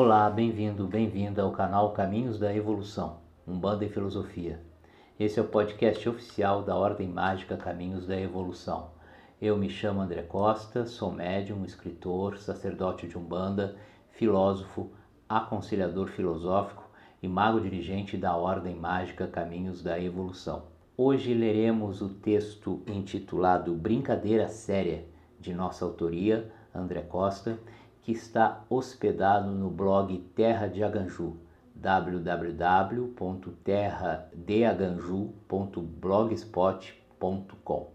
Olá, bem-vindo, bem-vinda ao canal Caminhos da Evolução, Umbanda e Filosofia. Esse é o podcast oficial da Ordem Mágica Caminhos da Evolução. Eu me chamo André Costa, sou médium, escritor, sacerdote de Umbanda, filósofo, aconselhador filosófico e mago dirigente da Ordem Mágica Caminhos da Evolução. Hoje leremos o texto intitulado Brincadeira Séria, de nossa autoria, André Costa, que está hospedado no blog Terra de Aganju, www.terradeaganju.blogspot.com.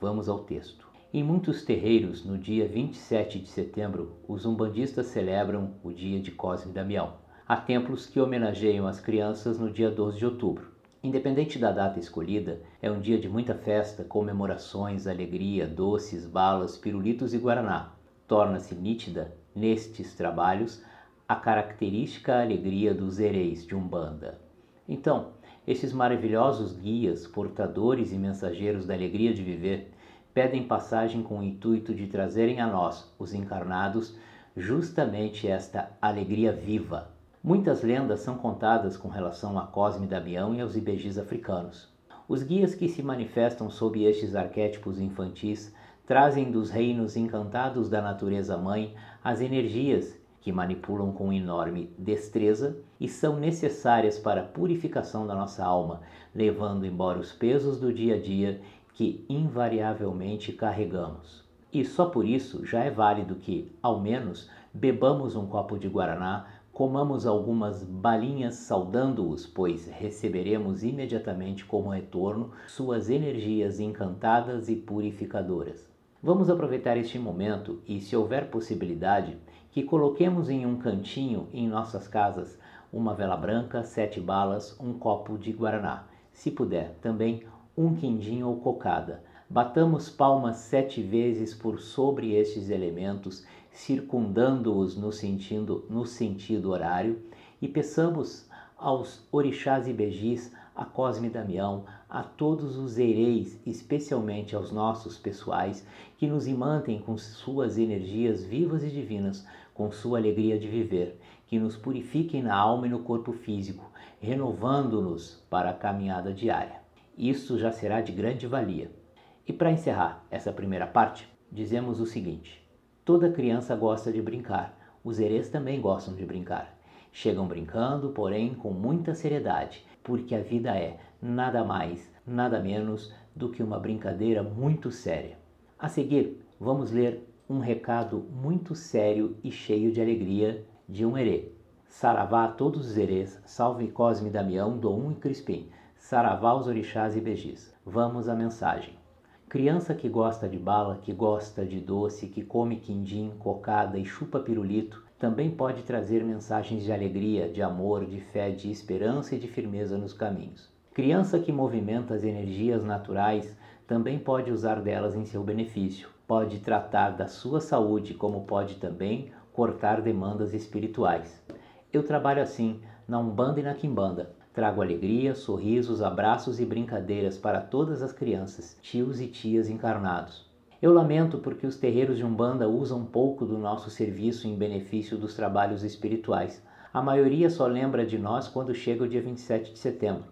Vamos ao texto. Em muitos terreiros, no dia 27 de setembro, os umbandistas celebram o dia de Cosme e Damião. Há templos que homenageiam as crianças no dia 12 de outubro. Independente da data escolhida, é um dia de muita festa, comemorações, alegria, doces, balas, pirulitos e guaraná. Torna-se nítida nestes trabalhos a característica alegria dos hereis de Umbanda. Então, esses maravilhosos guias, portadores e mensageiros da alegria de viver, pedem passagem com o intuito de trazerem a nós, os encarnados, justamente esta alegria viva. Muitas lendas são contadas com relação a Cosme Damião e aos ibejis africanos. Os guias que se manifestam sob estes arquétipos infantis trazem dos reinos encantados da natureza mãe as energias que manipulam com enorme destreza e são necessárias para a purificação da nossa alma, levando embora os pesos do dia a dia que invariavelmente carregamos. E só por isso já é válido que, ao menos, bebamos um copo de guaraná, comamos algumas balinhas saudando-os, pois receberemos imediatamente como retorno suas energias encantadas e purificadoras. Vamos aproveitar este momento e, se houver possibilidade, que coloquemos em um cantinho em nossas casas uma vela branca, sete balas, um copo de guaraná. Se puder, também um quindim ou cocada. Batamos palmas sete vezes por sobre estes elementos, circundando-os no sentido, no sentido horário, e peçamos aos orixás e begis a Cosme Damião, a todos os ereis, especialmente aos nossos pessoais, que nos imantem com suas energias vivas e divinas, com sua alegria de viver, que nos purifiquem na alma e no corpo físico, renovando-nos para a caminhada diária. Isso já será de grande valia. E para encerrar essa primeira parte, dizemos o seguinte: toda criança gosta de brincar, os ereis também gostam de brincar. Chegam brincando, porém com muita seriedade, porque a vida é nada mais, nada menos do que uma brincadeira muito séria. A seguir, vamos ler um recado muito sério e cheio de alegria de um herê. Saravá a todos os herês, salve Cosme Damião, Dom e Crispim, Saravá os orixás e begis. Vamos à mensagem. Criança que gosta de bala, que gosta de doce, que come quindim, cocada e chupa pirulito, também pode trazer mensagens de alegria, de amor, de fé, de esperança e de firmeza nos caminhos. Criança que movimenta as energias naturais também pode usar delas em seu benefício. Pode tratar da sua saúde, como pode também cortar demandas espirituais. Eu trabalho assim na Umbanda e na Quimbanda. Trago alegria, sorrisos, abraços e brincadeiras para todas as crianças, tios e tias encarnados. Eu lamento porque os terreiros de Umbanda usam pouco do nosso serviço em benefício dos trabalhos espirituais. A maioria só lembra de nós quando chega o dia 27 de setembro.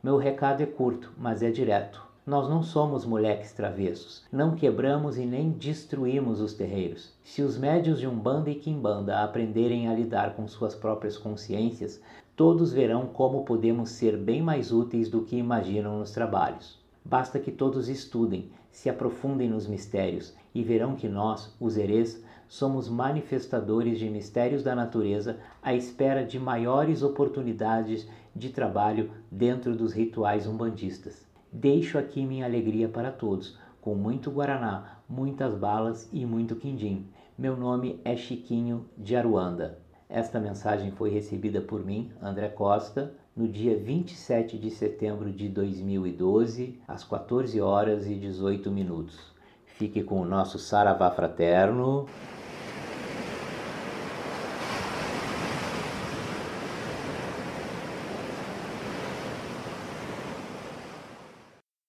Meu recado é curto, mas é direto. Nós não somos moleques travessos, não quebramos e nem destruímos os terreiros. Se os médios de Umbanda e Quimbanda aprenderem a lidar com suas próprias consciências, todos verão como podemos ser bem mais úteis do que imaginam nos trabalhos. Basta que todos estudem, se aprofundem nos mistérios e verão que nós, os herês, somos manifestadores de mistérios da natureza à espera de maiores oportunidades de trabalho dentro dos rituais umbandistas. Deixo aqui minha alegria para todos, com muito guaraná, muitas balas e muito quindim. Meu nome é Chiquinho de Aruanda. Esta mensagem foi recebida por mim, André Costa, no dia 27 de setembro de 2012, às 14 horas e 18 minutos. Fique com o nosso Saravá Fraterno.